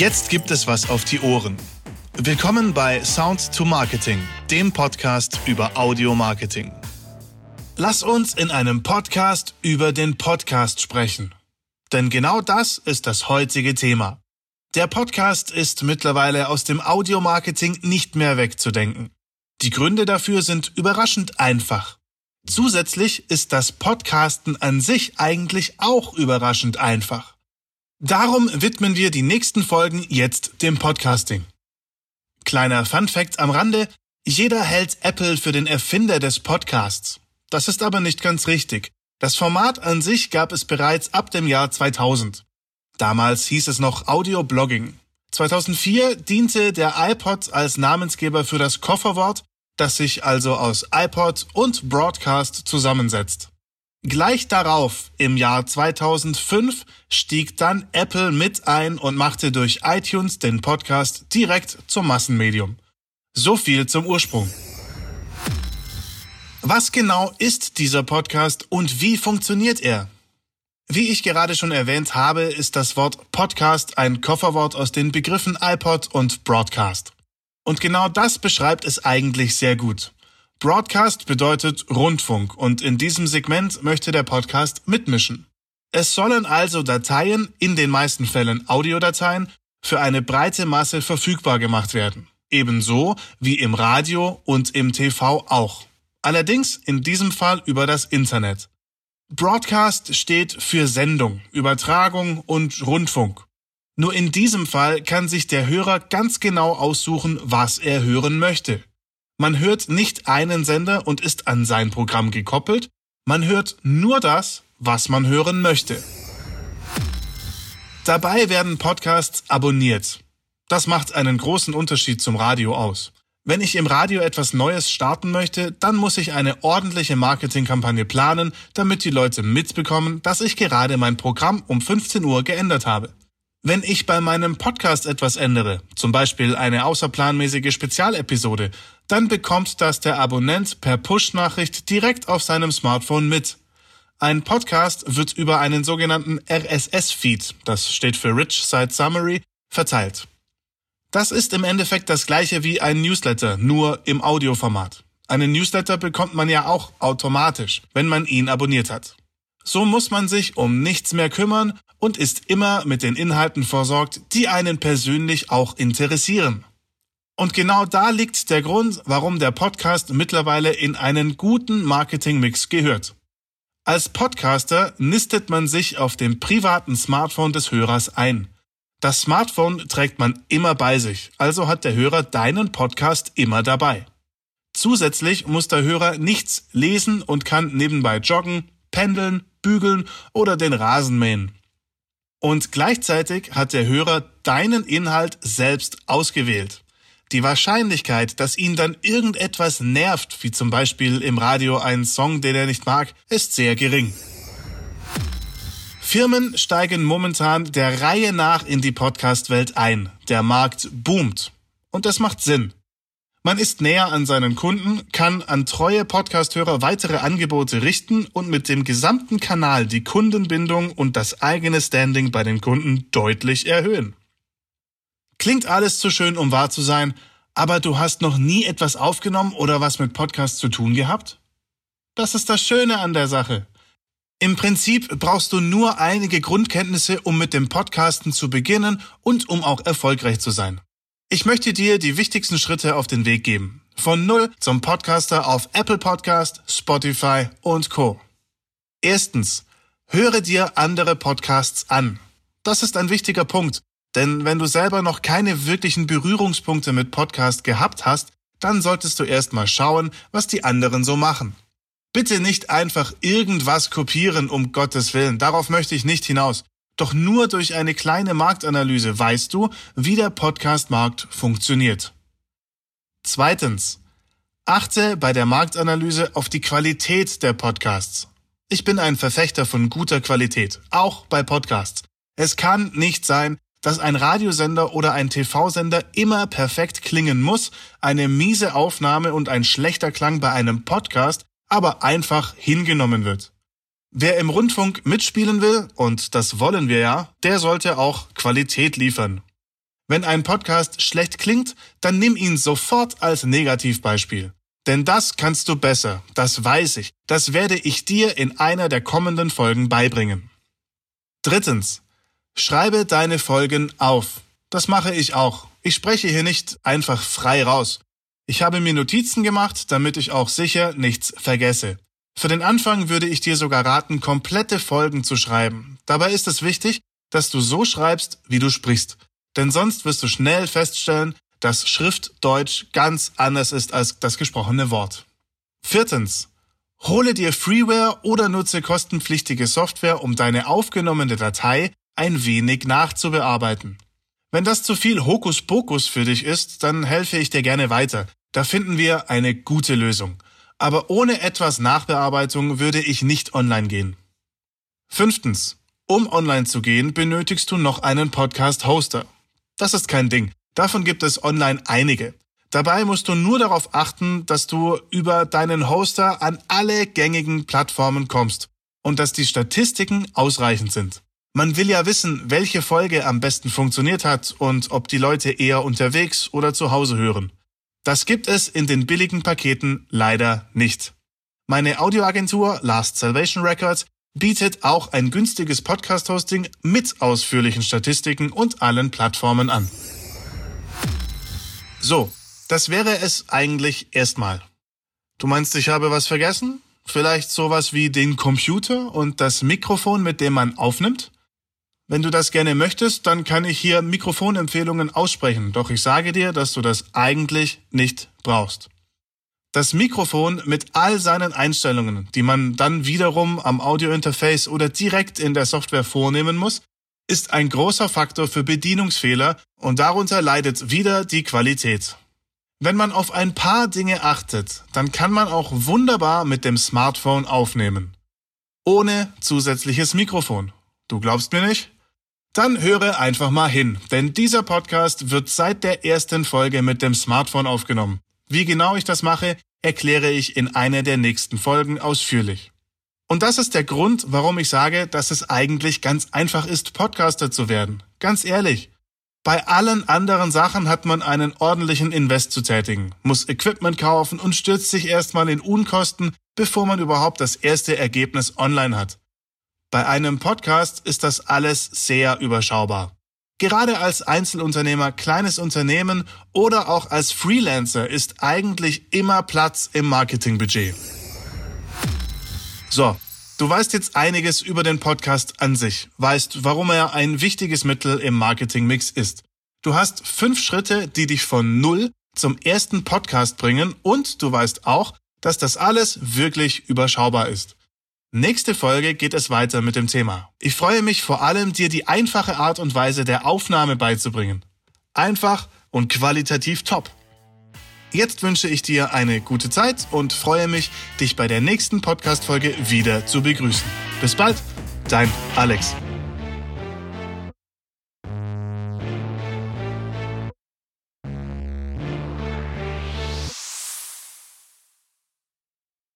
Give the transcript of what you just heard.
Jetzt gibt es was auf die Ohren. Willkommen bei Sound to Marketing, dem Podcast über Audio Marketing. Lass uns in einem Podcast über den Podcast sprechen. Denn genau das ist das heutige Thema. Der Podcast ist mittlerweile aus dem Audio-Marketing nicht mehr wegzudenken. Die Gründe dafür sind überraschend einfach. Zusätzlich ist das Podcasten an sich eigentlich auch überraschend einfach. Darum widmen wir die nächsten Folgen jetzt dem Podcasting. Kleiner Fun Fact am Rande. Jeder hält Apple für den Erfinder des Podcasts. Das ist aber nicht ganz richtig. Das Format an sich gab es bereits ab dem Jahr 2000. Damals hieß es noch Audio-Blogging. 2004 diente der iPod als Namensgeber für das Kofferwort, das sich also aus iPod und Broadcast zusammensetzt. Gleich darauf, im Jahr 2005, stieg dann Apple mit ein und machte durch iTunes den Podcast direkt zum Massenmedium. So viel zum Ursprung. Was genau ist dieser Podcast und wie funktioniert er? Wie ich gerade schon erwähnt habe, ist das Wort Podcast ein Kofferwort aus den Begriffen iPod und Broadcast. Und genau das beschreibt es eigentlich sehr gut. Broadcast bedeutet Rundfunk und in diesem Segment möchte der Podcast mitmischen. Es sollen also Dateien, in den meisten Fällen Audiodateien, für eine breite Masse verfügbar gemacht werden. Ebenso wie im Radio und im TV auch. Allerdings in diesem Fall über das Internet. Broadcast steht für Sendung, Übertragung und Rundfunk. Nur in diesem Fall kann sich der Hörer ganz genau aussuchen, was er hören möchte. Man hört nicht einen Sender und ist an sein Programm gekoppelt, man hört nur das, was man hören möchte. Dabei werden Podcasts abonniert. Das macht einen großen Unterschied zum Radio aus. Wenn ich im Radio etwas Neues starten möchte, dann muss ich eine ordentliche Marketingkampagne planen, damit die Leute mitbekommen, dass ich gerade mein Programm um 15 Uhr geändert habe. Wenn ich bei meinem Podcast etwas ändere, zum Beispiel eine außerplanmäßige Spezialepisode, dann bekommt das der Abonnent per Push-Nachricht direkt auf seinem Smartphone mit. Ein Podcast wird über einen sogenannten RSS-Feed, das steht für Rich Site Summary, verteilt. Das ist im Endeffekt das gleiche wie ein Newsletter, nur im Audioformat. Einen Newsletter bekommt man ja auch automatisch, wenn man ihn abonniert hat. So muss man sich um nichts mehr kümmern und ist immer mit den Inhalten versorgt, die einen persönlich auch interessieren. Und genau da liegt der Grund, warum der Podcast mittlerweile in einen guten Marketingmix gehört. Als Podcaster nistet man sich auf dem privaten Smartphone des Hörers ein. Das Smartphone trägt man immer bei sich, also hat der Hörer deinen Podcast immer dabei. Zusätzlich muss der Hörer nichts lesen und kann nebenbei joggen, pendeln, bügeln oder den Rasen mähen. Und gleichzeitig hat der Hörer deinen Inhalt selbst ausgewählt. Die Wahrscheinlichkeit, dass ihn dann irgendetwas nervt, wie zum Beispiel im Radio ein Song, den er nicht mag, ist sehr gering. Firmen steigen momentan der Reihe nach in die Podcast-Welt ein. Der Markt boomt. Und das macht Sinn. Man ist näher an seinen Kunden, kann an treue Podcast-Hörer weitere Angebote richten und mit dem gesamten Kanal die Kundenbindung und das eigene Standing bei den Kunden deutlich erhöhen. Klingt alles zu schön, um wahr zu sein, aber du hast noch nie etwas aufgenommen oder was mit Podcast zu tun gehabt? Das ist das Schöne an der Sache. Im Prinzip brauchst du nur einige Grundkenntnisse, um mit dem Podcasten zu beginnen und um auch erfolgreich zu sein. Ich möchte dir die wichtigsten Schritte auf den Weg geben. Von Null zum Podcaster auf Apple Podcast, Spotify und Co. Erstens, höre dir andere Podcasts an. Das ist ein wichtiger Punkt, denn wenn du selber noch keine wirklichen Berührungspunkte mit Podcast gehabt hast, dann solltest du erstmal schauen, was die anderen so machen. Bitte nicht einfach irgendwas kopieren, um Gottes Willen. Darauf möchte ich nicht hinaus. Doch nur durch eine kleine Marktanalyse weißt du, wie der Podcast-Markt funktioniert. Zweitens. Achte bei der Marktanalyse auf die Qualität der Podcasts. Ich bin ein Verfechter von guter Qualität, auch bei Podcasts. Es kann nicht sein, dass ein Radiosender oder ein TV-Sender immer perfekt klingen muss, eine miese Aufnahme und ein schlechter Klang bei einem Podcast aber einfach hingenommen wird. Wer im Rundfunk mitspielen will, und das wollen wir ja, der sollte auch Qualität liefern. Wenn ein Podcast schlecht klingt, dann nimm ihn sofort als Negativbeispiel. Denn das kannst du besser, das weiß ich, das werde ich dir in einer der kommenden Folgen beibringen. Drittens. Schreibe deine Folgen auf. Das mache ich auch. Ich spreche hier nicht einfach frei raus. Ich habe mir Notizen gemacht, damit ich auch sicher nichts vergesse. Für den Anfang würde ich dir sogar raten, komplette Folgen zu schreiben. Dabei ist es wichtig, dass du so schreibst, wie du sprichst. Denn sonst wirst du schnell feststellen, dass Schriftdeutsch ganz anders ist als das gesprochene Wort. Viertens. Hole dir Freeware oder nutze kostenpflichtige Software, um deine aufgenommene Datei ein wenig nachzubearbeiten. Wenn das zu viel Hokuspokus für dich ist, dann helfe ich dir gerne weiter. Da finden wir eine gute Lösung. Aber ohne etwas Nachbearbeitung würde ich nicht online gehen. Fünftens. Um online zu gehen, benötigst du noch einen Podcast-Hoster. Das ist kein Ding. Davon gibt es online einige. Dabei musst du nur darauf achten, dass du über deinen Hoster an alle gängigen Plattformen kommst und dass die Statistiken ausreichend sind. Man will ja wissen, welche Folge am besten funktioniert hat und ob die Leute eher unterwegs oder zu Hause hören. Das gibt es in den billigen Paketen leider nicht. Meine Audioagentur Last Salvation Records bietet auch ein günstiges Podcast-Hosting mit ausführlichen Statistiken und allen Plattformen an. So, das wäre es eigentlich erstmal. Du meinst, ich habe was vergessen? Vielleicht sowas wie den Computer und das Mikrofon, mit dem man aufnimmt? Wenn du das gerne möchtest, dann kann ich hier Mikrofonempfehlungen aussprechen, doch ich sage dir, dass du das eigentlich nicht brauchst. Das Mikrofon mit all seinen Einstellungen, die man dann wiederum am Audiointerface oder direkt in der Software vornehmen muss, ist ein großer Faktor für Bedienungsfehler und darunter leidet wieder die Qualität. Wenn man auf ein paar Dinge achtet, dann kann man auch wunderbar mit dem Smartphone aufnehmen. Ohne zusätzliches Mikrofon. Du glaubst mir nicht? Dann höre einfach mal hin, denn dieser Podcast wird seit der ersten Folge mit dem Smartphone aufgenommen. Wie genau ich das mache, erkläre ich in einer der nächsten Folgen ausführlich. Und das ist der Grund, warum ich sage, dass es eigentlich ganz einfach ist, Podcaster zu werden. Ganz ehrlich. Bei allen anderen Sachen hat man einen ordentlichen Invest zu tätigen, muss Equipment kaufen und stürzt sich erstmal in Unkosten, bevor man überhaupt das erste Ergebnis online hat. Bei einem Podcast ist das alles sehr überschaubar. Gerade als Einzelunternehmer, kleines Unternehmen oder auch als Freelancer ist eigentlich immer Platz im Marketingbudget. So, du weißt jetzt einiges über den Podcast an sich, weißt, warum er ein wichtiges Mittel im Marketingmix ist. Du hast fünf Schritte, die dich von Null zum ersten Podcast bringen und du weißt auch, dass das alles wirklich überschaubar ist. Nächste Folge geht es weiter mit dem Thema. Ich freue mich vor allem, dir die einfache Art und Weise der Aufnahme beizubringen. Einfach und qualitativ top. Jetzt wünsche ich dir eine gute Zeit und freue mich, dich bei der nächsten Podcast-Folge wieder zu begrüßen. Bis bald, dein Alex.